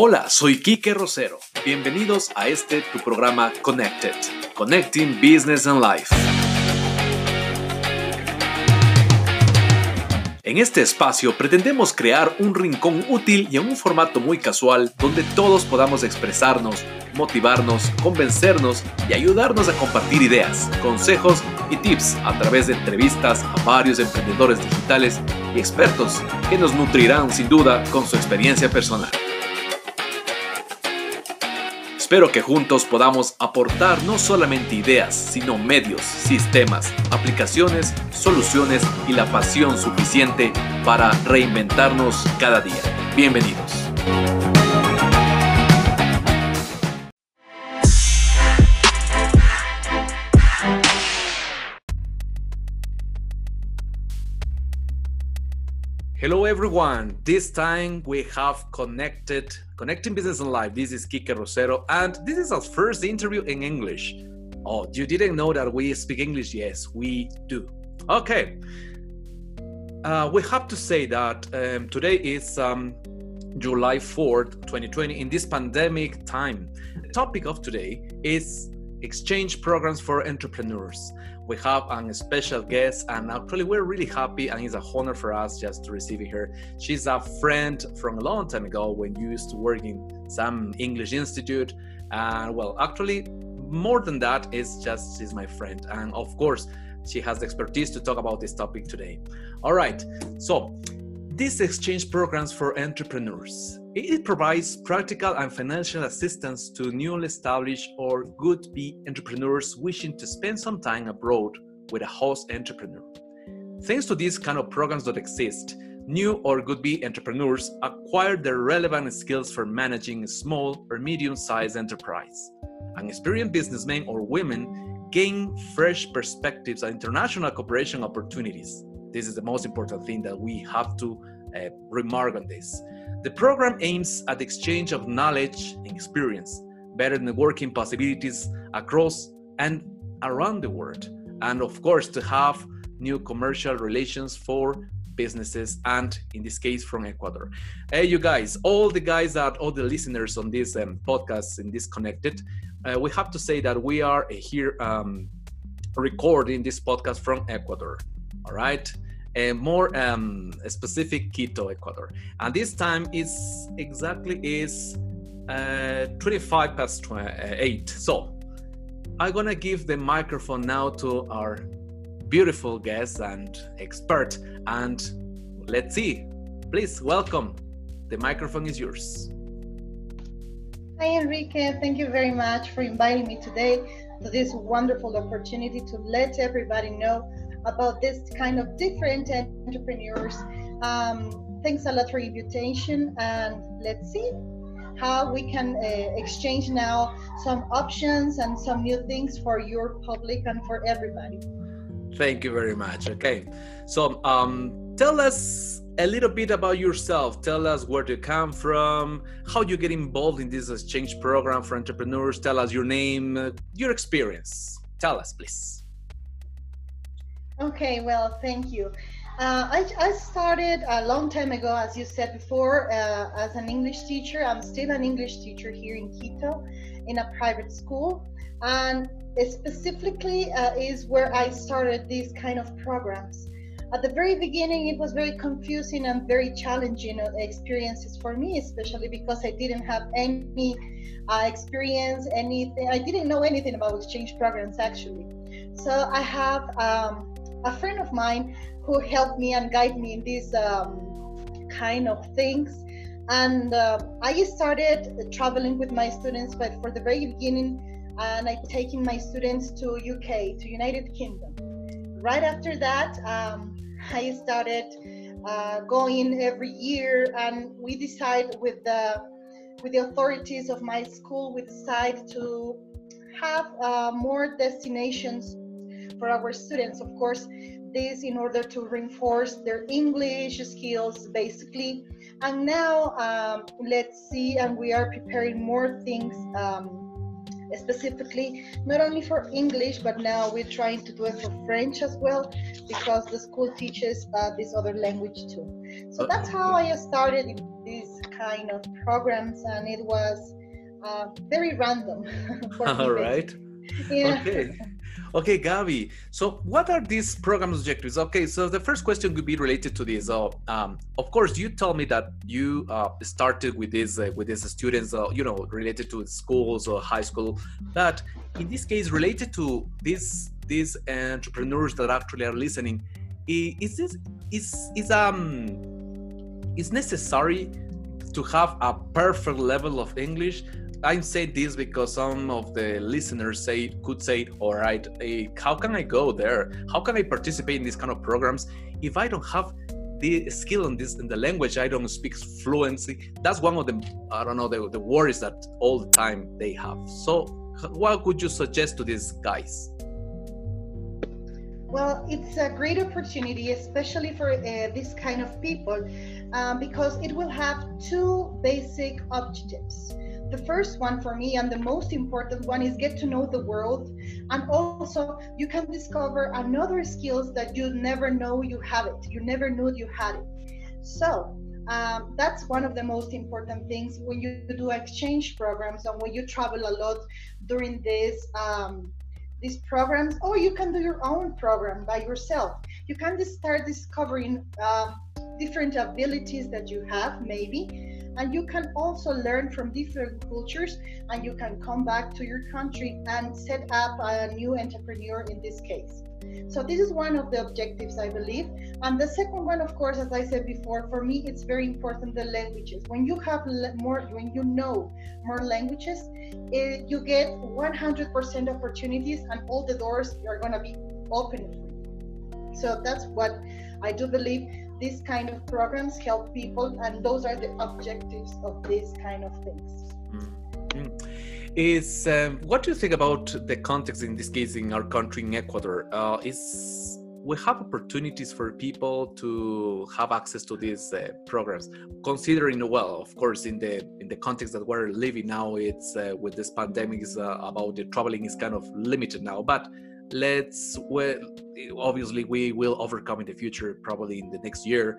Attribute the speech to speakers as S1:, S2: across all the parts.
S1: Hola, soy Kike Rosero. Bienvenidos a este tu programa Connected, Connecting Business and Life. En este espacio pretendemos crear un rincón útil y en un formato muy casual donde todos podamos expresarnos, motivarnos, convencernos y ayudarnos a compartir ideas, consejos y tips a través de entrevistas a varios emprendedores digitales y expertos que nos nutrirán sin duda con su experiencia personal. Espero que juntos podamos aportar no solamente ideas, sino medios, sistemas, aplicaciones, soluciones y la pasión suficiente para reinventarnos cada día. Bienvenidos. Hello everyone. This time we have connected connecting business and life. This is Kike Rosero and this is our first interview in English. Oh, you didn't know that we speak English? Yes, we do. Okay. Uh, we have to say that um, today is um, July 4th, 2020. In this pandemic time, the topic of today is exchange programs for entrepreneurs we have a special guest, and actually we're really happy, and it's a honor for us just to receive her. She's a friend from a long time ago when you used to work in some English institute, and well, actually, more than that, is just she's my friend, and of course, she has the expertise to talk about this topic today. All right, so these exchange programs for entrepreneurs. It provides practical and financial assistance to newly established or would be entrepreneurs wishing to spend some time abroad with a host entrepreneur. Thanks to these kind of programs that exist, new or would be entrepreneurs acquire the relevant skills for managing a small or medium sized enterprise. An experienced businessmen or women gain fresh perspectives and international cooperation opportunities. This is the most important thing that we have to uh, remark on this. The program aims at the exchange of knowledge and experience, better networking possibilities across and around the world, and of course, to have new commercial relations for businesses and in this case from ecuador. Hey you guys all the guys that all the listeners on this um, podcast in this connected uh, we have to say that we are here um, recording this podcast from ecuador all right a more um, specific Quito, Ecuador. And this time is exactly is uh, 25 past 8. So I'm gonna give the microphone now to our beautiful guest and expert. And let's see. Please welcome. The microphone is yours.
S2: Hi, Enrique. Thank you very much for inviting me today to this wonderful opportunity to let everybody know about this kind of different entrepreneurs. Um, thanks a lot for invitation, and let's see how we can uh, exchange now some options and some new things for your public and for everybody.
S1: Thank you very much. Okay, so um, tell us a little bit about yourself. Tell us where you come from, how you get involved in this exchange program for entrepreneurs. Tell us your name, your experience. Tell us, please.
S2: Okay, well, thank you. Uh, I, I, started a long time ago, as you said before, uh, as an English teacher. I'm still an English teacher here in Quito in a private school. And specifically uh, is where I started these kind of programs. At the very beginning, it was very confusing and very challenging uh, experiences for me, especially because I didn't have any uh, experience, anything. I didn't know anything about exchange programs actually. So I have um, a friend of mine who helped me and guide me in these um, kind of things. And uh, I started traveling with my students, but for the very beginning, and I taking my students to UK, to United Kingdom. Right after that, um, I started uh, going every year, and we decide with the with the authorities of my school, we decide to have uh, more destinations for our students, of course, this in order to reinforce their English skills, basically. And now, um, let's see, and we are preparing more things um, specifically not only for English, but now we're trying to do it for French as well because the school teaches uh, this other language too. So that's how I started in these kind of programs, and it was uh, very random.
S1: All right. Yeah. Okay. Okay, Gabi. So, what are these program objectives? Okay, so the first question would be related to this. Uh, um, of course, you told me that you uh, started with these uh, with these students, uh, you know, related to schools or high school. But in this case, related to these these entrepreneurs that actually are listening, is this is is um is necessary to have a perfect level of English I'm saying this because some of the listeners say could say, "All right, how can I go there? How can I participate in these kind of programs if I don't have the skill in this in the language? I don't speak fluency." That's one of the I don't know the, the worries that all the time they have. So, what would you suggest to these guys?
S2: Well, it's a great opportunity, especially for uh, this kind of people, um, because it will have two basic objectives the first one for me and the most important one is get to know the world. And also you can discover another skills that you never know you have it. You never knew you had it. So um, that's one of the most important things when you do exchange programs and when you travel a lot during this um, these programs or you can do your own program by yourself. You can start discovering uh, different abilities that you have maybe and you can also learn from different cultures and you can come back to your country and set up a new entrepreneur in this case. So this is one of the objectives i believe. And the second one of course as i said before for me it's very important the languages. When you have more when you know more languages it, you get 100% opportunities and all the doors are going to be open for you. So that's what i do believe these kind of programs help people and those are the objectives of these kind of things. Mm-hmm.
S1: is um, what do you think about the context in this case in our country in ecuador? Uh, is we have opportunities for people to have access to these uh, programs. Considering well of course in the in the context that we're living now it's uh, with this pandemic is uh, about the traveling is kind of limited now but let's well obviously we will overcome in the future probably in the next year.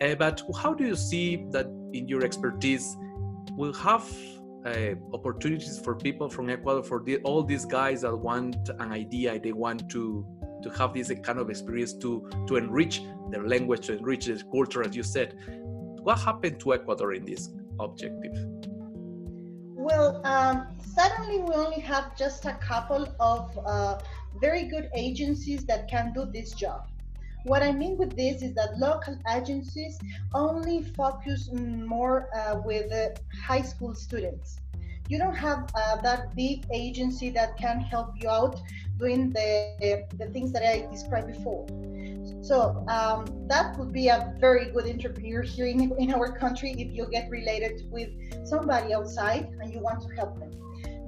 S1: Uh, but how do you see that in your expertise will have uh, opportunities for people from ecuador for the, all these guys that want an idea they want to to have this kind of experience to to enrich their language to enrich their culture as you said? What happened to ecuador in this objective
S2: well um, suddenly we only have just a couple of uh, very good agencies that can do this job. What I mean with this is that local agencies only focus more uh, with uh, high school students. You don't have uh, that big agency that can help you out doing the, the things that I described before. So um, that would be a very good entrepreneur here in, in our country if you get related with somebody outside and you want to help them.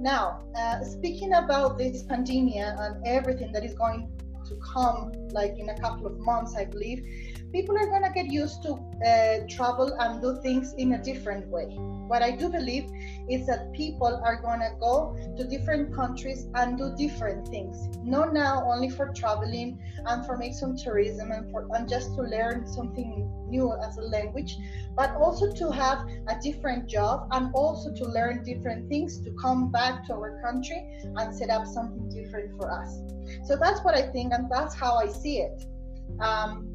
S2: Now, uh, speaking about this pandemic and everything that is going to come, like in a couple of months, I believe, people are going to get used to uh, travel and do things in a different way. What I do believe is that people are going to go to different countries and do different things. Not now only for traveling and for make some tourism and for and just to learn something new as a language, but also to have a different job and also to learn different things to come back to our country and set up something different for us. So that's what I think, and that's how I see it. Um,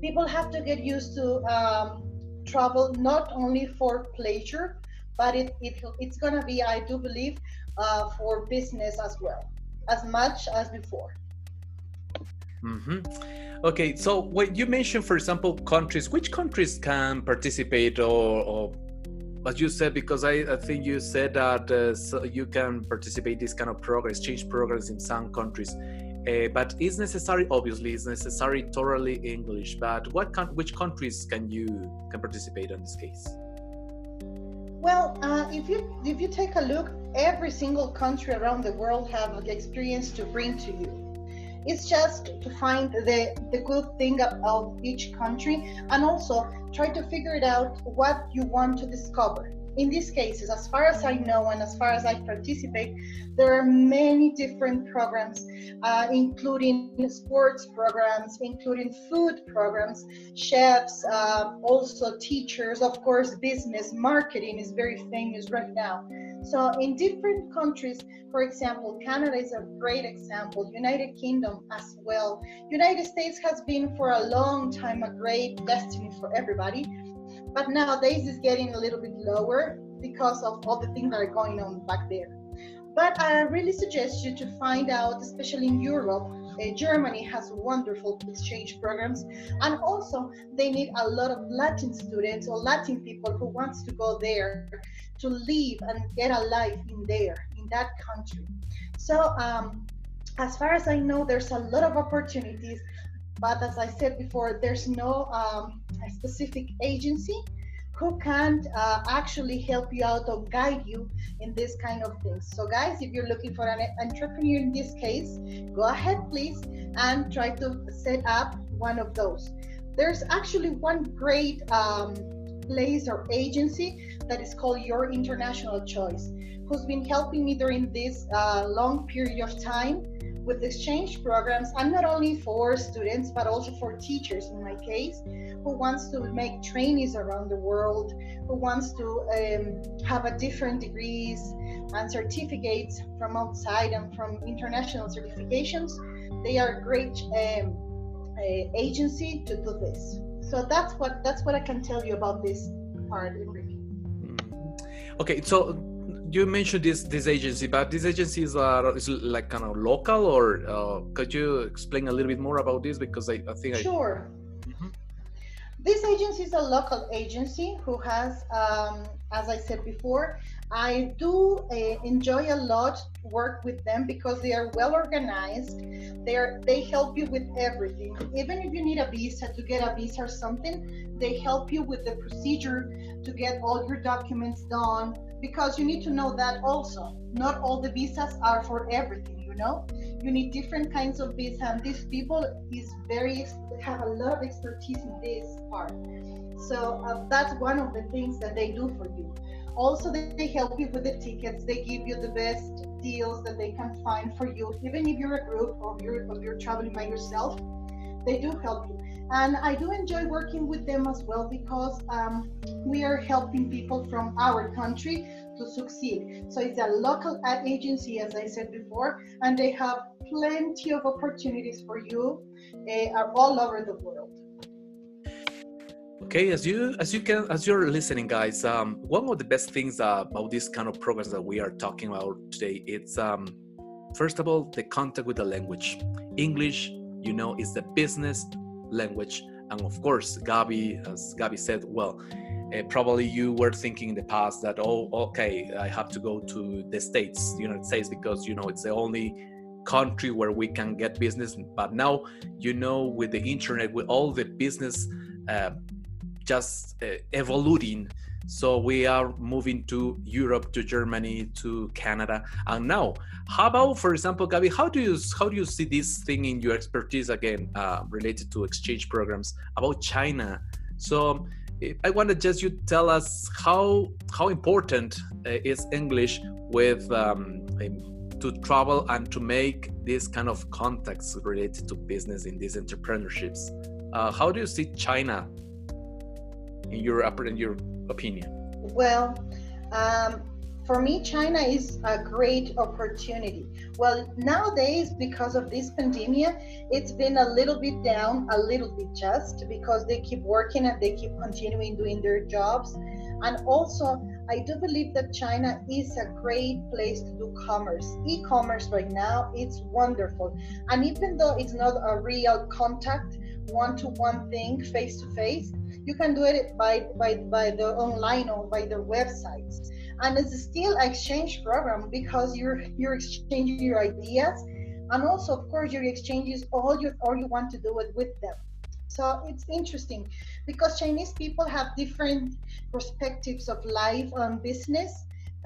S2: people have to get used to um, travel not only for pleasure, but it, it it's gonna be, I do believe, uh, for business as well, as much as before.
S1: Mm-hmm. Okay, so when you mentioned, for example, countries, which countries can participate or, or as you said, because I, I think you said that uh, so you can participate this kind of progress, change programs in some countries. Uh, but it's necessary, obviously, it's necessary thoroughly English. But what con- which countries can you can participate in this case?
S2: Well, uh, if you if you take a look, every single country around the world have the experience to bring to you. It's just to find the the good thing of each country and also try to figure it out what you want to discover in these cases, as far as I know and as far as I participate, there are many different programs, uh, including sports programs, including food programs, chefs, uh, also teachers, of course, business, marketing is very famous right now. So in different countries, for example, Canada is a great example, United Kingdom as well. United States has been for a long time a great destiny for everybody, but nowadays it's getting a little bit lower because of all the things that are going on back there. But I really suggest you to find out, especially in Europe, uh, Germany has wonderful exchange programs, and also they need a lot of Latin students or Latin people who wants to go there to live and get a life in there in that country. So um, as far as I know, there's a lot of opportunities, but as I said before, there's no um, specific agency who can uh, actually help you out or guide you in this kind of things. So, guys, if you're looking for an entrepreneur in this case, go ahead, please, and try to set up one of those. There's actually one great um, place or agency that is called Your International Choice, who's been helping me during this uh, long period of time with exchange programs I'm not only for students but also for teachers in my case who wants to make trainees around the world who wants to um, have a different degrees and certificates from outside and from international certifications they are a great um, agency to do this so that's what that's what i can tell you about this part.
S1: Mm-hmm. okay so you mentioned this this agency, but these agencies are is like kind of local, or uh, could you explain a little bit more about this? Because I, I think
S2: sure. I... Mm-hmm. This agency is a local agency who has, um, as I said before, I do uh, enjoy a lot work with them because they are well organized. They are they help you with everything. Even if you need a visa to get a visa or something, they help you with the procedure to get all your documents done because you need to know that also. Not all the visas are for everything, you know. You need different kinds of visa, and these people is very have a lot of expertise in this part. So uh, that's one of the things that they do for you. Also, they, help you with the tickets. They give you the best deals that they can find for you, even if you're a group or you're, or you're traveling by yourself. They do help you. And I do enjoy working with them as well because um, we are helping people from our country to succeed. So it's a local ad agency, as I said before, and they have plenty of opportunities for you They are all over the world.
S1: Okay, as you as you can as you're listening, guys, um, one of the best things uh, about these kind of programs that we are talking about today, it's um, first of all the contact with the language. English, you know, is the business language, and of course, Gabi, as Gabi said, well, uh, probably you were thinking in the past that oh, okay, I have to go to the states, United States, because you know it's the only country where we can get business. But now, you know, with the internet, with all the business. Uh, just uh, evolving. So we are moving to Europe, to Germany, to Canada, and now, how about, for example, Gabi, how do you how do you see this thing in your expertise again uh, related to exchange programs about China? So I want to just you tell us how how important uh, is English with um, to travel and to make this kind of contacts related to business in these entrepreneurships. Uh, how do you see China in your in your opinion?
S2: Well, um, for me, China is a great opportunity. Well, nowadays, because of this pandemic, it's been a little bit down, a little bit just because they keep working and they keep continuing doing their jobs. And also, I do believe that China is a great place to do commerce. E commerce right now, it's wonderful. And even though it's not a real contact, one to one thing, face to face, you can do it by, by, by the online or by their websites. And it's still exchange program because you're you're exchanging your ideas and also of course your exchanges all you all you want to do it with them. So it's interesting because Chinese people have different perspectives of life and business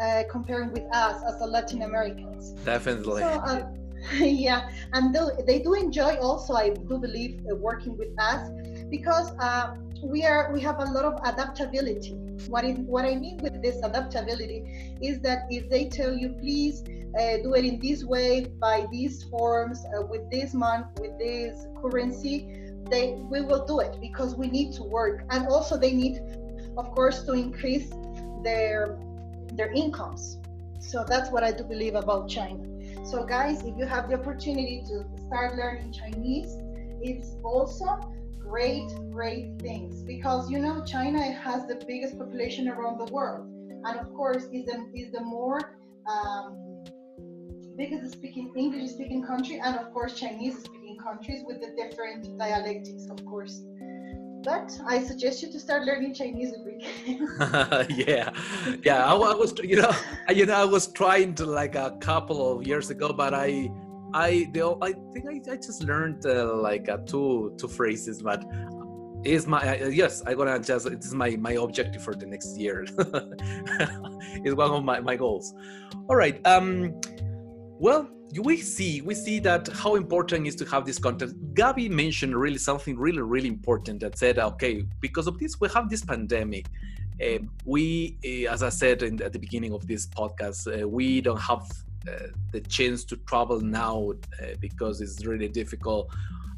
S2: uh, comparing with us as a Latin Americans.
S1: Definitely. So, uh,
S2: yeah, and they do enjoy also, I do believe, uh, working with us because uh, we are we have a lot of adaptability. What what I mean with this adaptability is that if they tell you please uh, do it in this way by these forms uh, with this month with this currency, they we will do it because we need to work and also they need, of course, to increase their their incomes. So that's what I do believe about China. So guys, if you have the opportunity to start learning Chinese, it's also great, great things because you know China has the biggest population around the world, and of course is the is the more um, biggest speaking English speaking country, and of course Chinese speaking countries with the different dialectics, of course. But I suggest you to start learning Chinese,
S1: yeah, yeah. I, I, was, you know, you know, I was trying to like a couple of years ago, but I, I, I think I, I just learned uh, like uh, two two phrases, but is my uh, yes i'm gonna just it's my my objective for the next year. It's one of my, my goals. All right um well we see we see that how important is to have this content. Gabby mentioned really something really really important that said okay because of this we have this pandemic. Uh, we uh, as i said in, at the beginning of this podcast uh, we don't have the chance to travel now uh, because it's really difficult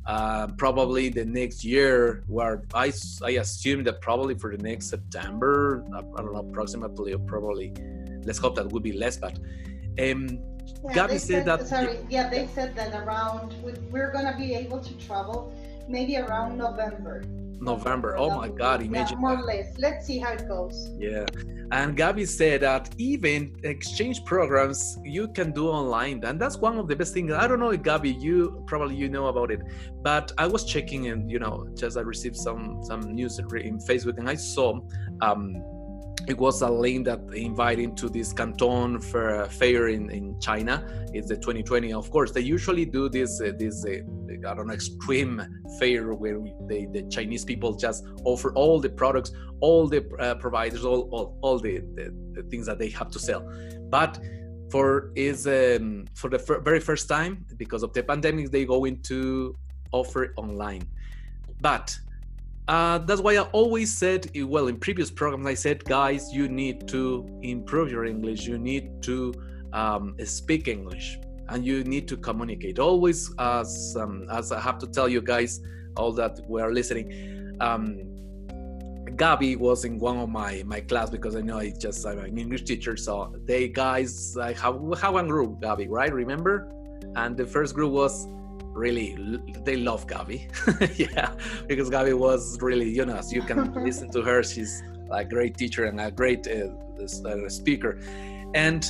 S1: uh, probably the next year where I, I assume that probably for the next september i don't know approximately or probably let's hope that would be less but um,
S2: yeah, Gabby said, said, that. Sorry, yeah, they said that around we're gonna be able to travel maybe around November.
S1: November. Oh my God! Imagine
S2: yeah, more or less. Let's see how it goes.
S1: Yeah, and Gabby said that even exchange programs you can do online, and that's one of the best things. I don't know, Gabby, you probably you know about it, but I was checking and you know just I received some some news in Facebook, and I saw um, it was a link that invited to this Canton fair in, in China. It's the 2020. Of course, they usually do this uh, this uh, I don't know extreme fair where they, the Chinese people just offer all the products, all the uh, providers, all all, all the, the, the, things that they have to sell. But for is um, for the f- very first time because of the pandemic, they go into offer online. But uh, that's why I always said, well, in previous programs, I said, guys, you need to improve your English. You need to um, speak English, and you need to communicate. Always, as um, as I have to tell you guys, all that we are listening. Um, Gabby was in one of my my class because I know I just I'm an English teacher. So they guys, I have have one group, Gabby, right? Remember? And the first group was really they love Gabby. yeah, because Gabby was really, you know, as you can listen to her, she's a great teacher and a great uh, uh, speaker. And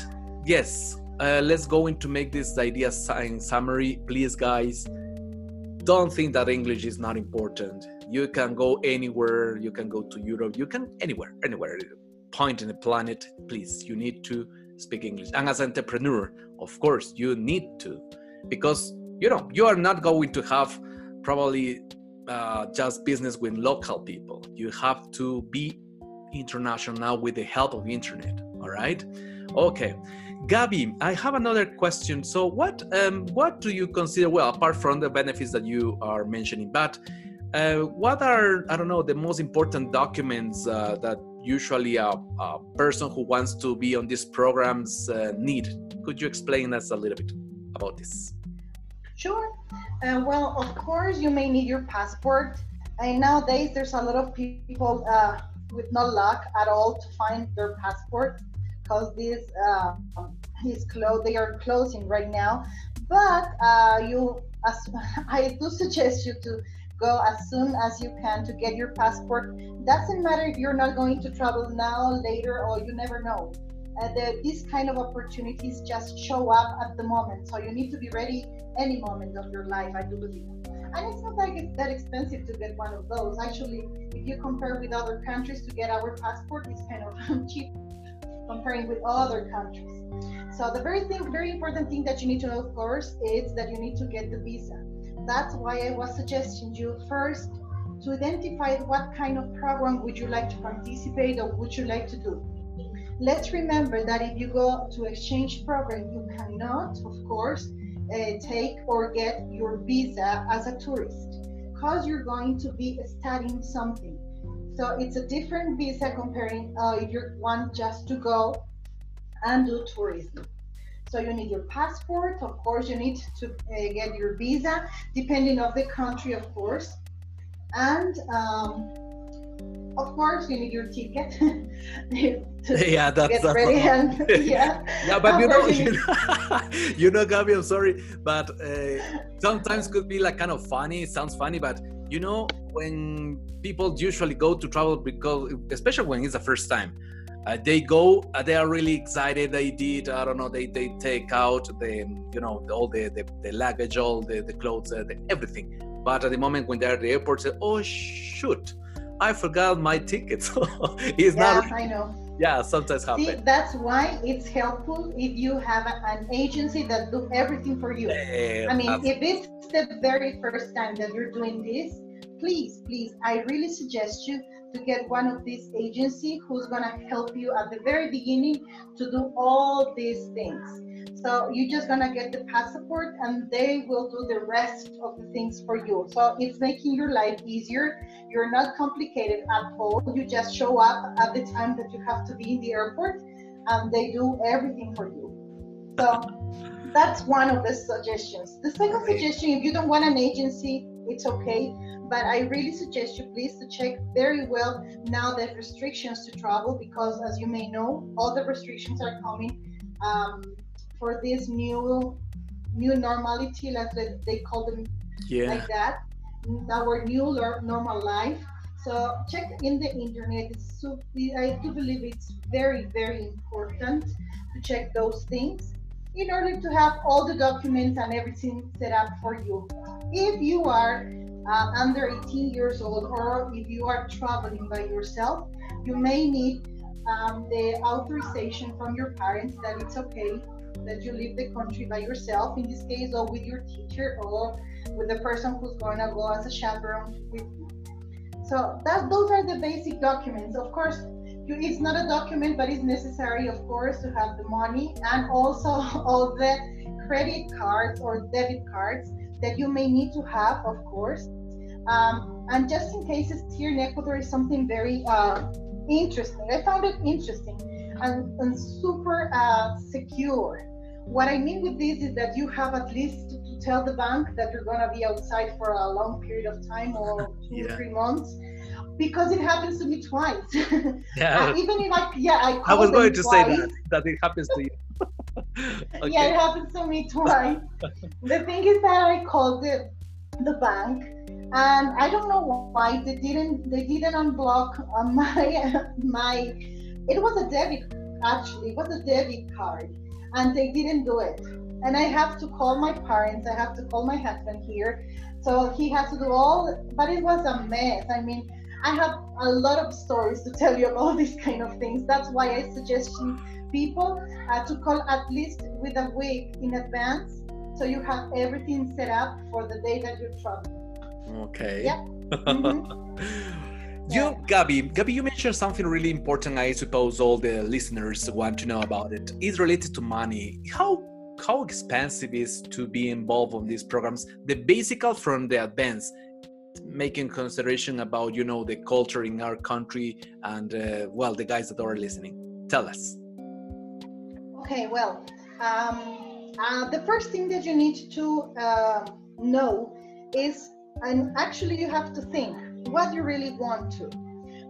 S1: yes, uh, let's go into make this idea in summary. Please, guys, don't think that English is not important. You can go anywhere. You can go to Europe. You can anywhere, anywhere, point in the planet. Please, you need to speak English. And as an entrepreneur, of course, you need to, because you know you are not going to have probably uh, just business with local people you have to be international now with the help of internet all right okay Gabby, I have another question. So, what um, what do you consider? Well, apart from the benefits that you are mentioning, but uh, what are I don't know the most important documents uh, that usually a, a, person who wants to be on these programs uh, need? Could you explain us a little bit about this?
S2: Sure. Uh, well, of course, you may need your passport. And nowadays, there's a lot of people uh, with no luck at all to find their passport because this uh, is closed. They are closing right now. But uh, you, as, I do suggest you to go as soon as you can to get your passport. Doesn't matter if you're not going to travel now, later, or you never know. Uh, the, these kind of opportunities just show up at the moment. So you need to be ready any moment of your life, I do believe. And it's not like it's that expensive to get one of those. Actually, if you compare with other countries to get our passport, it's kind of cheap comparing with other countries. So the very thing, very important thing that you need to know, of course, is that you need to get the visa. That's why I was suggesting you first to identify what kind of program would you like to participate or would you like to do. Let's remember that if you go to exchange program, you cannot, of course, uh, take or get your visa as a tourist because you're going to be studying something. So it's a different visa comparing uh, if you want just to go and do tourism. So you need your passport, of course, you need to uh, get your visa, depending of the country, of course. And um, of course, you need your ticket.
S1: yeah, that's
S2: get ready and, yeah.
S1: yeah, but you know, you know, you know, Gabby, I'm sorry, but uh, sometimes could be like kind of funny. It sounds funny, but you know, when people usually go to travel because, especially when it's the first time, uh, they go uh, they are really excited they did i don't know they they take out the you know all the the, the luggage all the, the clothes uh, the, everything but at the moment when they're at the airport say oh shoot i forgot my tickets
S2: it's yeah, not i know.
S1: Yeah sometimes happen. See,
S2: that's why it's helpful if you have an agency that do everything for you. Yeah, i mean if it's the very first time that you're doing this please please i really suggest you to get one of these agency who's going to help you at the very beginning to do all these things. So you're just going to get the passport and they will do the rest of the things for you. So it's making your life easier. You're not complicated at all. You just show up at the time that you have to be in the airport and they do everything for you. So that's one of the suggestions. The second suggestion, if you don't want an agency, it's okay but I really suggest you please to check very well now the restrictions to travel because as you may know, all the restrictions are coming um, for this new new normality, like they call them yeah. like that, our new normal life. So check in the internet. So, I do believe it's very very important to check those things in order to have all the documents and everything set up for you. If you are uh, under 18 years old, or if you are traveling by yourself, you may need um, the authorization from your parents that it's okay that you leave the country by yourself, in this case, or with your teacher, or with the person who's going to go as a chaperone with you. So that those are the basic documents. Of course, you, it's not a document, but it's necessary, of course, to have the money and also all the credit cards or debit cards that you may need to have, of course. Um, and just in cases here in Ecuador is something very uh, interesting. I found it interesting and, and super uh, secure. What I mean with this is that you have at least to tell the bank that you're going to be outside for a long period of time or two yeah. three months because it happens to me twice. Yeah. uh, even if I yeah I.
S1: I was going to twice. say that that it happens to you.
S2: okay. Yeah, it happens to me twice. the thing is that I called the the bank and I don't know why they didn't they didn't unblock my my it was a debit actually it was a debit card and they didn't do it and I have to call my parents I have to call my husband here so he has to do all but it was a mess I mean I have a lot of stories to tell you about these kind of things that's why I suggest people uh, to call at least with a week in advance so you have everything set up for the day that you travel.
S1: Okay.
S2: Yeah. Mm-hmm.
S1: You, Gabby, Gabby, you mentioned something really important. I suppose all the listeners want to know about it. Is related to money. How how expensive is to be involved on these programs? The basic from the advanced, making consideration about you know the culture in our country and uh, well the guys that are listening. Tell us.
S2: Okay. Well, um, uh, the first thing that you need to uh, know is and actually you have to think what you really want to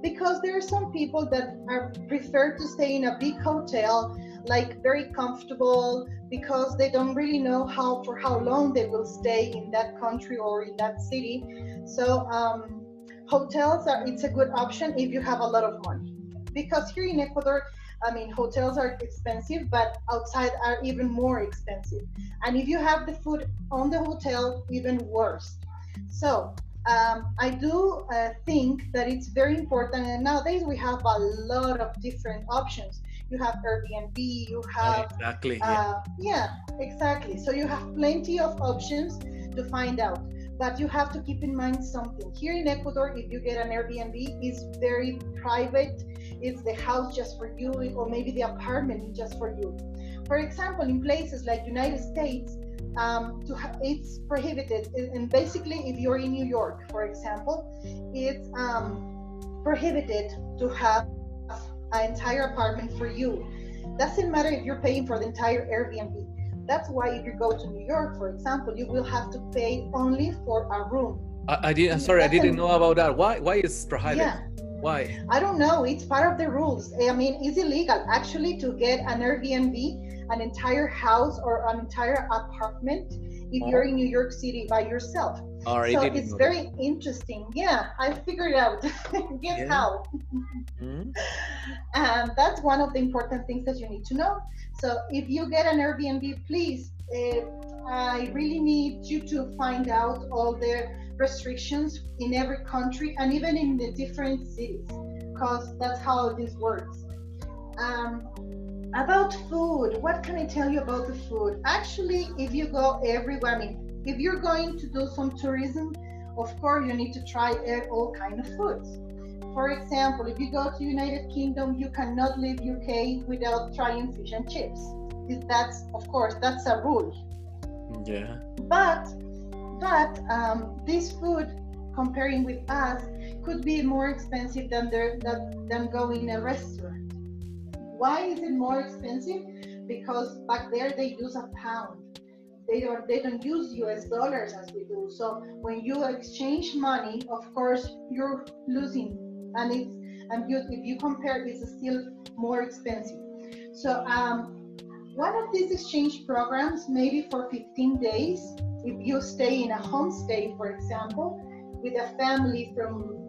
S2: because there are some people that are prefer to stay in a big hotel like very comfortable because they don't really know how for how long they will stay in that country or in that city so um, hotels are it's a good option if you have a lot of money because here in ecuador I mean, hotels are expensive, but outside are even more expensive. And if you have the food on the hotel, even worse. So um, I do uh, think that it's very important. And nowadays we have a lot of different options. You have Airbnb, you have.
S1: Exactly.
S2: Uh, yeah. yeah, exactly. So you have plenty of options to find out. But you have to keep in mind something. Here in Ecuador, if you get an Airbnb, it's very private. It's the house just for you, or maybe the apartment just for you. For example, in places like United States, um, to ha- it's prohibited. And basically, if you're in New York, for example, it's um, prohibited to have an entire apartment for you. Doesn't matter if you're paying for the entire Airbnb. That's why if you go to New York, for example, you will have to pay only for a room.
S1: I, I did. Sorry, I didn't know about that. Why? Why is prohibited? Yeah. Why?
S2: I don't know. It's part of the rules. I mean, it's illegal actually to get an Airbnb, an entire house or an entire apartment if oh. you're in New York City by yourself. All right, so it's very that. interesting. Yeah, I figured out. Guess yeah. how? mm-hmm. And that's one of the important things that you need to know. So if you get an Airbnb, please, uh, I really need you to find out all the restrictions in every country and even in the different cities, because that's how this works. Um, about food, what can I tell you about the food? Actually, if you go everywhere, I mean, if you're going to do some tourism, of course you need to try all kind of foods. For example, if you go to United Kingdom, you cannot leave UK without trying fish and chips. That's of course that's a rule.
S1: Yeah.
S2: But but um, this food, comparing with us, could be more expensive than the, than, than going in a restaurant. Why is it more expensive? Because back there they use a pound. They don't they don't use US dollars as we do. So when you exchange money, of course you're losing, and it's and you, if you compare, it's still more expensive. So um, one of these exchange programs, maybe for 15 days, if you stay in a homestay, for example, with a family from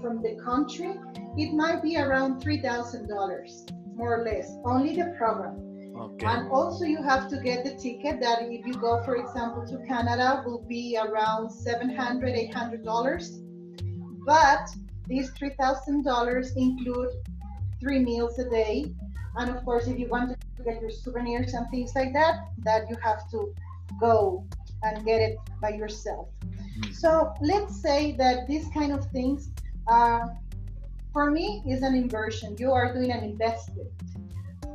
S2: from the country, it might be around three thousand dollars, more or less, only the program. Okay. And also you have to get the ticket that if you go, for example, to Canada will be around 700 $800. But these $3,000 include three meals a day. And of course, if you want to get your souvenirs and things like that, that you have to go and get it by yourself. Mm-hmm. So let's say that these kind of things, uh, for me, is an inversion. You are doing an investment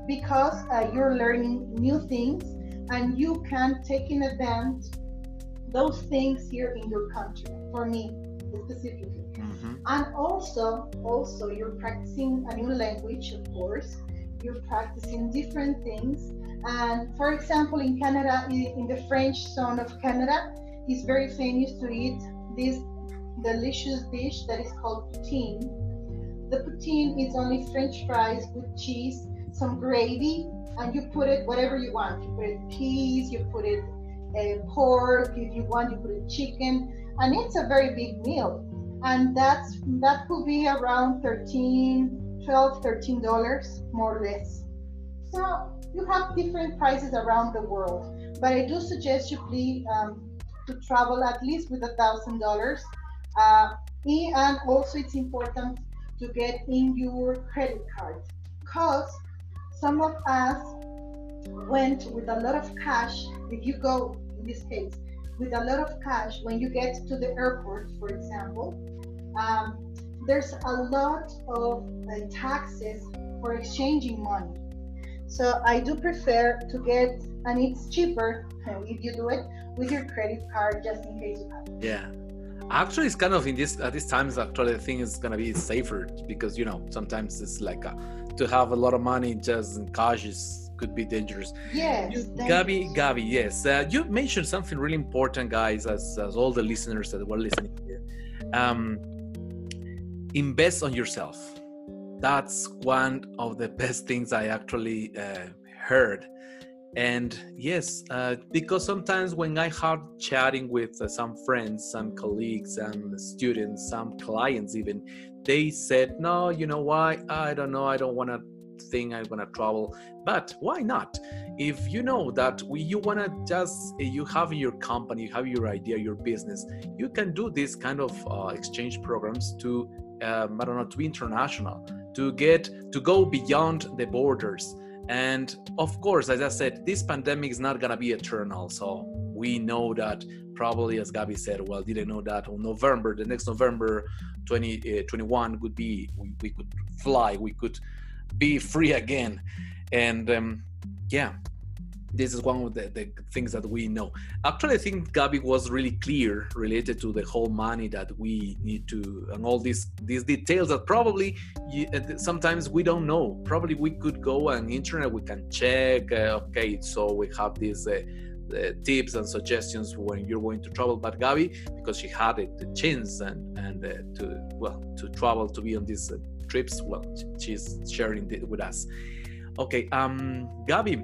S2: because uh, you're learning new things and you can take in advance those things here in your country. For me, specifically. Mm-hmm. And also, also you're practicing a new language, of course. You're practicing different things and for example, in Canada, in the French zone of Canada, is very famous to eat this delicious dish that is called poutine. The poutine is only French fries with cheese, some gravy, and you put it whatever you want. You put it peas, you put it uh, pork, if you want, you put it chicken, and it's a very big meal. And that's that could be around 13, 12, 13 dollars more or less. So you have different prices around the world, but I do suggest you please um, to travel at least with a thousand dollars. Uh, and also it's important to get in your credit card because some of us went with a lot of cash. If you go in this case with a lot of cash, when you get to the airport, for example, um, there's a lot of uh, taxes for exchanging money. So I do prefer to get, and it's cheaper if you do it with your credit card, just in case you have.
S1: Yeah. Actually, it's kind of in this at these times. Actually, the thing is gonna be safer because you know sometimes it's like a, uh, to have a lot of money just in cash is could be dangerous.
S2: Yes.
S1: You, Gabi, Gabi, yes. Uh, you mentioned something really important, guys, as, as all the listeners that were listening here. Um, invest on yourself that's one of the best things I actually uh, heard. And yes, uh, because sometimes when I had chatting with uh, some friends, some colleagues, some students, some clients, even, they said, No, you know why? I don't know. I don't want to think I'm going to travel. But why not? If you know that we, you want to just, you have your company, you have your idea, your business, you can do this kind of uh, exchange programs to, um, I don't know, to be international to get to go beyond the borders. And of course as i said this pandemic is not to be eternal. So we know that probably as gabi said well didn't know that on november the next november 2021 uh, would be we, we, could fly we could be free again. And um, yeah this is one of the, the things that we know. Actually, I think Gabi was really clear related to the whole money that we need to and all these these details that probably you, uh, sometimes we don't know. Probably we could go on internet, we can check. Uh, okay, so we have these. Uh, tips and suggestions when you're going to travel. But Gabi, because she had it, the chance and and uh, to well to travel to be on these uh, trips, well, she's sharing it with us. Okay, um, Gabi,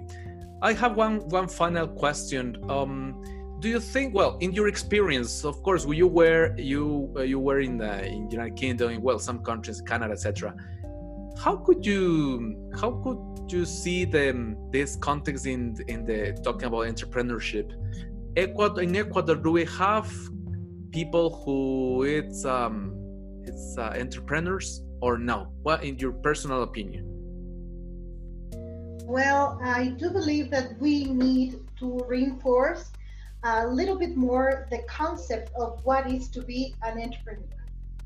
S1: I have one one final question. Um, do you think, well, in your experience, of course, you were you uh, you were in the in United Kingdom, in well, some countries, Canada, etc. How could you how could you see the this context in in the talking about entrepreneurship? Ecuador, in Ecuador, do we have people who it's um, it's uh, entrepreneurs or no? What in your personal opinion?
S2: Well, I do believe that we need to reinforce a little bit more the concept of what is to be an entrepreneur.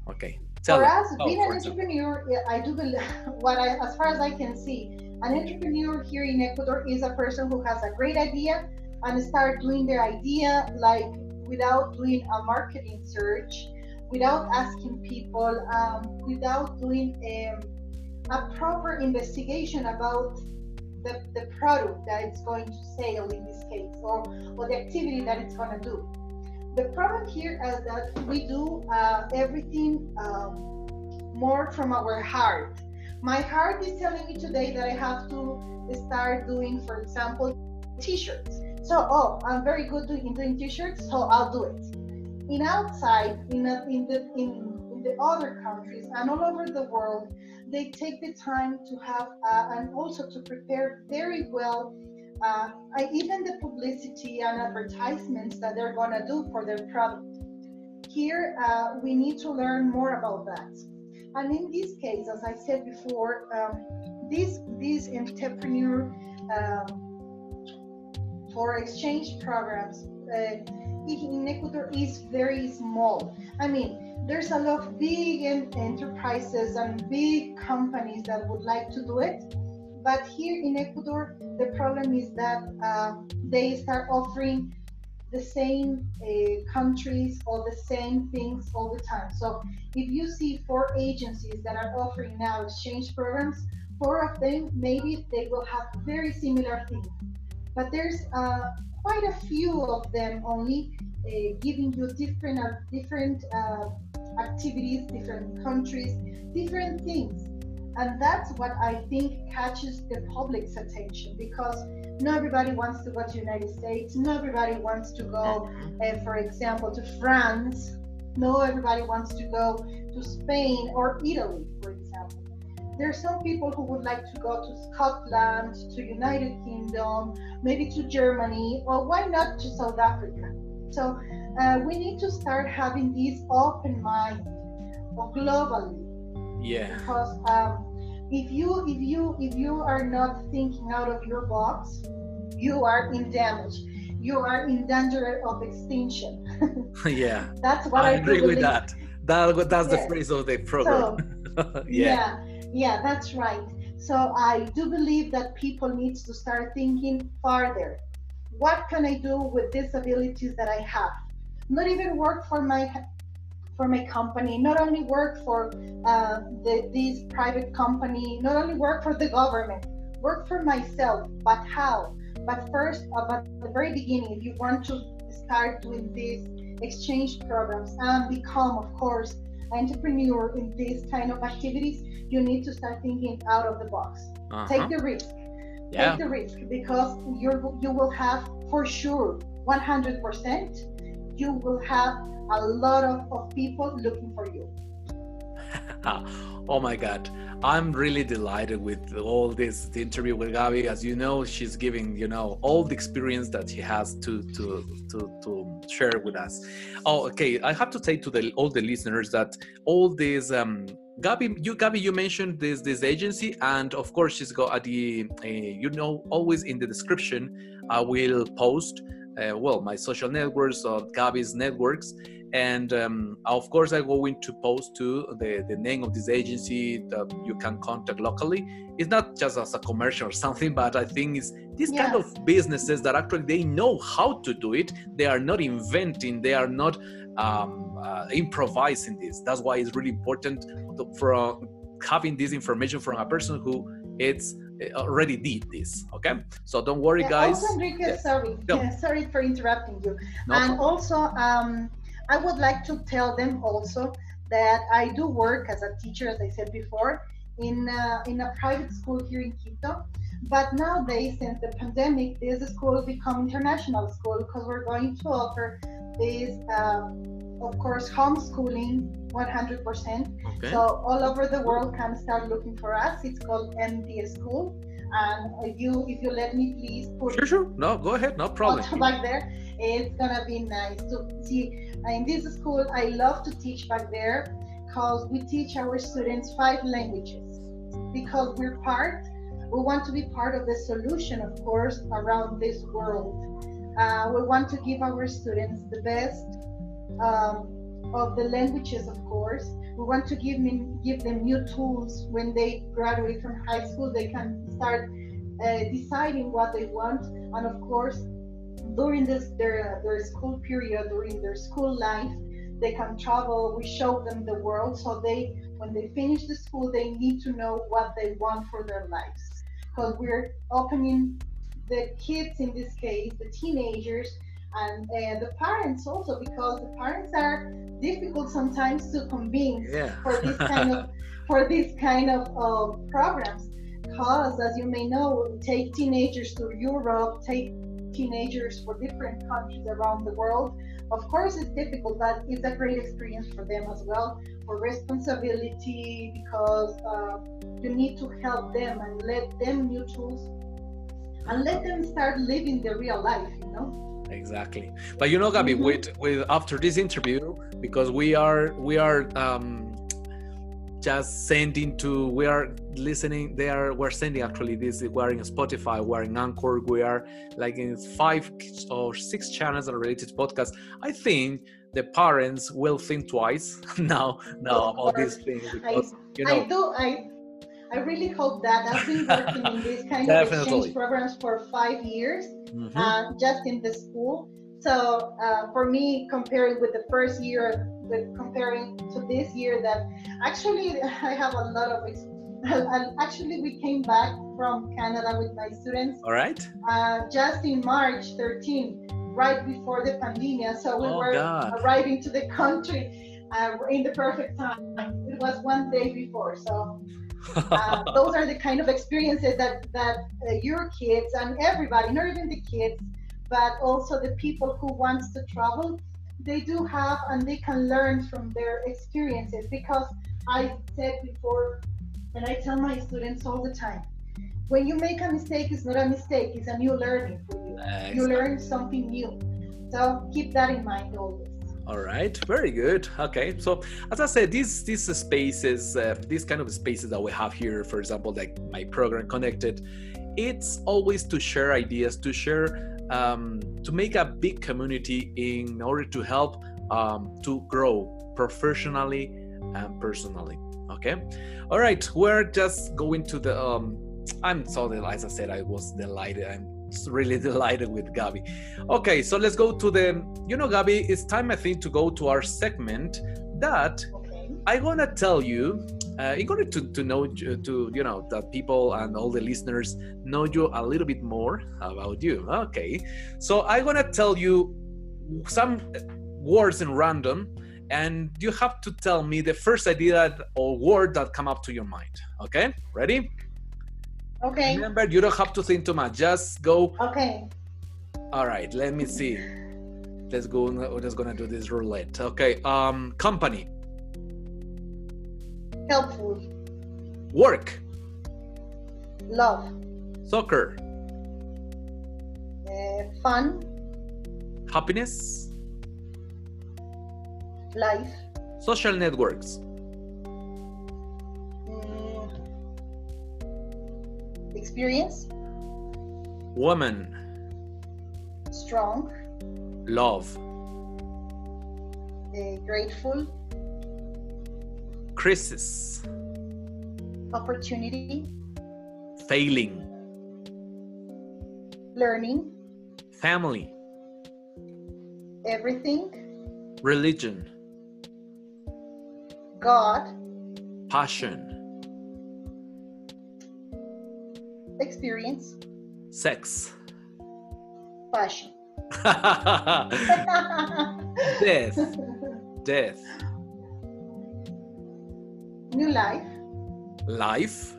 S1: Okay.
S2: Tell for us, oh, being an entrepreneur, I do believe what I, as far as I can see, an entrepreneur here in Ecuador is a person who has a great idea and start doing their idea like without doing a marketing search, without asking people, um, without doing um, a proper investigation about the, the product that it's going to sell in this case or, or the activity that it's going to do. The problem here is that we do uh, everything um, more from our heart. My heart is telling me today that I have to start doing, for example, t-shirts. So, oh, I'm very good in doing t-shirts, so I'll do it. In outside, in, in the in the other countries and all over the world, they take the time to have uh, and also to prepare very well uh, even the publicity and advertisements that they're going to do for their product. Here, uh, we need to learn more about that. And in this case, as I said before, um, this these entrepreneur um, for exchange programs uh, in Ecuador is very small. I mean, there's a lot of big enterprises and big companies that would like to do it. But here in Ecuador, the problem is that uh, they start offering the same uh, countries or the same things all the time. So if you see four agencies that are offering now exchange programs, four of them maybe they will have very similar things. But there's uh, quite a few of them only uh, giving you different uh, different uh, activities, different countries, different things. And that's what I think catches the public's attention because not everybody wants to go to the United States. Not everybody wants to go, uh, for example, to France. Not everybody wants to go to Spain or Italy, for. There are some people who would like to go to Scotland, to United Kingdom, maybe to Germany, or why not to South Africa? So uh, we need to start having this open mind globally.
S1: Yeah.
S2: Because um, if you if you if you are not thinking out of your box, you are in damage. You are in danger of extinction.
S1: yeah.
S2: That's what
S1: I,
S2: I
S1: agree
S2: with
S1: that. That that's the phrase of the program.
S2: So, yeah. yeah, yeah, that's right. So I do believe that people need to start thinking farther. What can I do with disabilities that I have? not even work for my for my company, not only work for uh, the, this private company, not only work for the government, work for myself. But how? But first, uh, at the very beginning, if you want to start doing these exchange programs and become, of course, entrepreneur in these kind of activities, you need to start thinking out of the box. Uh-huh. Take the risk. Yeah. Take the risk because you you will have for sure 100% you will have a lot of, of people looking for you.
S1: oh my God. I'm really delighted with all this the interview with Gabi. As you know, she's giving, you know, all the experience that she has to to to, to share with us. Oh, okay. I have to say to the all the listeners that all these um Gabi, you Gabi, you mentioned this this agency, and of course she's got at the uh, you know always in the description I will post uh, well, my social networks or Gabi's networks. And um, of course, I'm going to post to the, the name of this agency that you can contact locally. It's not just as a commercial or something, but I think it's these
S2: Yeah.
S1: kind of businesses that actually they know how to do it. They are not inventing. They are not um, uh, improvising this. That's why it's really important to, for having this information from a person who it's uh, already did this. Okay, so don't worry,
S2: Yeah,
S1: guys.
S2: Also, Enrique,
S1: Yes.
S2: sorry,
S1: No.
S2: yeah, sorry for interrupting you.
S1: No
S2: and also, um, I would like to tell them also that I do work as a teacher, as I said before, in uh, in a private school here in Quito. But nowadays, since the pandemic, this school has become international school because we're going to offer this, um, of course, homeschooling 100%.
S1: okay.
S2: So all over the world can start looking for us. It's called MD School. And you, if you let me, please put
S1: Sure, sure. No, go ahead. No problem.
S2: back there. It's gonna be nice to see. In this school, I love to teach back there because we teach our students five languages. Because we're part, we want to be part of the solution, of course, around this world. Uh, we want to give our students the best um, of the languages, of course. We want to give them, give them new tools when they graduate from high school. They can start uh, deciding what they want, and of course, during this their their school period, during their school life, they can travel. We show them the world, so they when they finish the school, they need to know what they want for their lives. Because we're opening the kids in this case, the teenagers, and uh, the parents also, because the parents are difficult sometimes to convince
S1: Yeah.
S2: for this kind of for this kind of uh, programs because as you may know take teenagers to europe take teenagers for different countries around the world. Of course it's difficult but it's a great experience for them as well for responsibility because uh, you need to help them and let them new tools and let them start living the real life you know?
S1: Exactly. But you know gabi
S2: Mhm.
S1: with with after this interview because we are we are um just sending to we are listening they are we're sending actually this we're in spotify we're in anchor we are like in five or six channels that are related to podcast i think the parents will think twice now now about these things
S2: I,
S1: because you
S2: I
S1: know
S2: do. I I really hope that I've been working in this kind of exchange programs for five years,
S1: Mhm.
S2: uh, just in the school. So uh, for me, comparing with the first year, with comparing to this year, that actually I have a lot of. Ex- and actually, we came back from Canada with my students
S1: all right
S2: uh, just in March 13, right before the pandemic. So we
S1: Oh,
S2: were
S1: God.
S2: arriving to the country uh, in the perfect time. It was one day before. So uh, those are the kind of experiences that that uh, your kids and everybody, not even the kids, but also the people who wants to travel, they do have and they can learn from their experiences. Because I said before, and I tell my students all the time, when you make a mistake, it's not a mistake; it's a new learning for you. You learn something new. So keep that in mind always.
S1: All right, very good. Okay, so as I said, these these spaces, uh, these kind of spaces that we have here, for example, like my program Connected, it's always to share ideas, to share, um, to make a big community in order to help um, to grow professionally and personally. Okay, all right, we're just going to the. Um, I'm so as I said, I was delighted. I'm really delighted with Gabi. Okay, so let's go to the. You know, Gabi, it's time I think to go to our segment that
S2: Okay.
S1: I'm gonna tell you. Uh, in order to, to know to you know that people and all the listeners know you a little bit more about you. Okay, so I'm gonna tell you some words in random, and you have to tell me the first idea or word that come up to your mind. Okay, ready?
S2: Okay.
S1: Remember, you don't have to think too much. Just go
S2: Okay.
S1: all right, let me see. Let's go. We're just gonna do this roulette. Okay. Um, company,
S2: Helpful.
S1: work,
S2: Love.
S1: soccer,
S2: Uh, fun.
S1: happiness,
S2: Life.
S1: social networks,
S2: Mm, experience.
S1: woman,
S2: Strong.
S1: love,
S2: uh, grateful,
S1: crisis,
S2: opportunity,
S1: failing,
S2: learning,
S1: family,
S2: everything,
S1: religion,
S2: God,
S1: passion,
S2: experience,
S1: sex,
S2: passion.
S1: death, death,
S2: New life,
S1: life.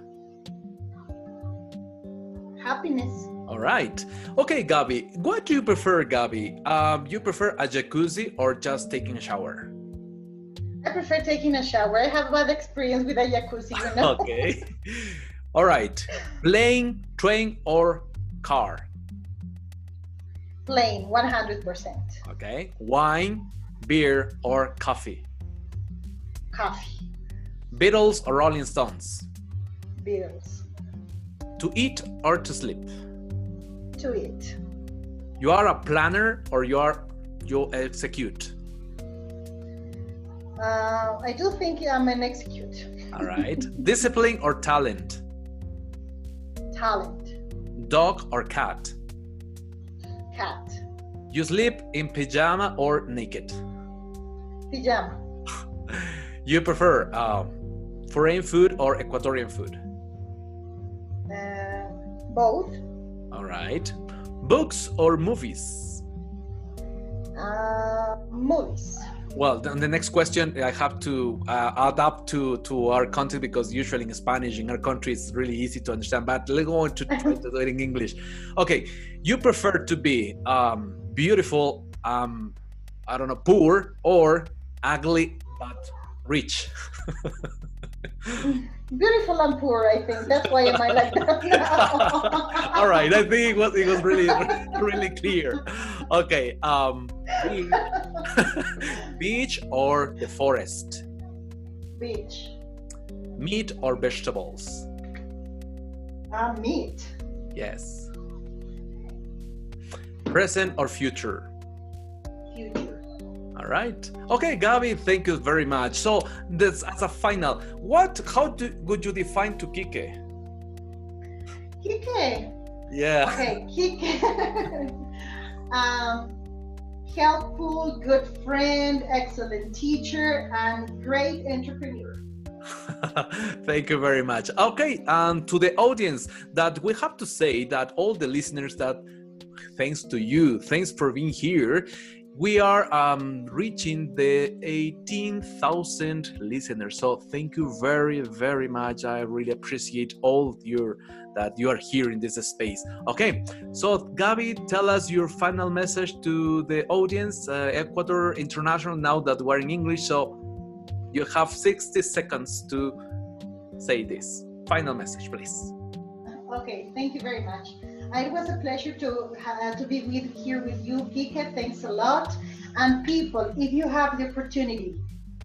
S2: happiness,
S1: All right. Okay, Gabi, what do you prefer, Gabi? Um, you prefer a jacuzzi or just taking a shower?
S2: I prefer taking a shower. I have bad experience with a jacuzzi, you know.
S1: Okay. All right. Plane, train, or car?
S2: Plane, 100%.
S1: Okay. Wine, beer, or coffee?
S2: Coffee,
S1: Beatles or Rolling Stones?
S2: bills,
S1: To eat or to sleep?
S2: to eat.
S1: You are a planner or you are you execute?
S2: Uh, I do think I'm an execute.
S1: All right. Discipline or talent?
S2: Talent,
S1: Dog or cat?
S2: cat,
S1: You sleep in pajama or naked?
S2: pajama,
S1: You prefer um, foreign food or Ecuadorian food?
S2: uh, both,
S1: All right. Books or movies?
S2: uh, movies.
S1: Well, then the next question I have to uh, adapt to to our country because usually in Spanish in our country it's really easy to understand. But let's go on to try to do it in English. Okay, you prefer to be um, beautiful, um, I don't know, poor, or ugly but rich?
S2: Beautiful and poor, I think. That's why am I like that now.
S1: All right, I think it was it was really really clear. Okay, um, beach, beach or the forest,
S2: Beach.
S1: meat or vegetables?
S2: Uh, meat.
S1: Yes. Present or future?
S2: Future.
S1: All right. Okay, Gabi, thank you very much. So, this as a final, what? How do, would you define to Kike?
S2: Kike.
S1: Yeah.
S2: Okay, Kike. um, helpful, good friend, excellent teacher, and great entrepreneur.
S1: Thank you very much. Okay, and to the audience, that we have to say that all the listeners that thanks to you, thanks for being here. We are um, reaching the 18,000 listeners. So thank you very, very much. I really appreciate all your that you are here in this space. Okay, so Gabi, tell us your final message to the audience, uh, Ecuador International. Now that we're in English, so you have 60 seconds to say this final message, please.
S2: Okay, thank you very much. It was a pleasure to uh, to be with here with you, Kike. Thanks a lot. And people, if you have the opportunity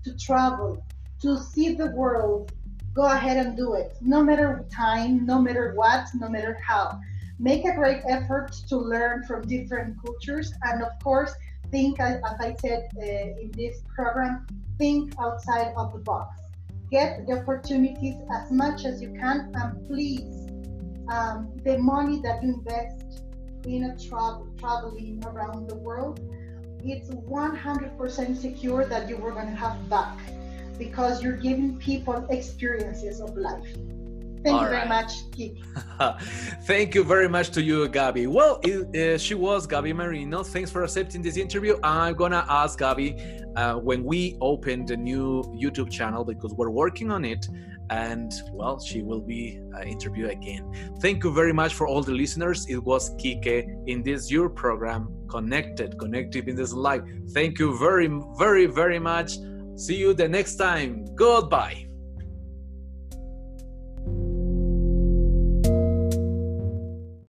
S2: to travel, to see the world, go ahead and do it. No matter time, no matter what, no matter how. Make a great effort to learn from different cultures, and of course, think as as I said uh, in this program, think outside of the box. Get the opportunities as much as you can, and please um, the money that you invest in a travel traveling around the world, it's 100% secure that you were going to have back because you're giving people experiences of life. Thank
S1: All
S2: you very
S1: right.
S2: much, Kike.
S1: Thank you very much to you, Gabi. Well, it, uh, she was Gabi Marino. Thanks for accepting this interview. I'm gonna ask Gabi uh, when we open the new YouTube channel because we're working on it, and well, she will be uh, interviewed again. Thank you very much for all the listeners. It was Kike in this your program, Connected, Connected in this life. Thank you very, very, very much. See you the next time. Goodbye.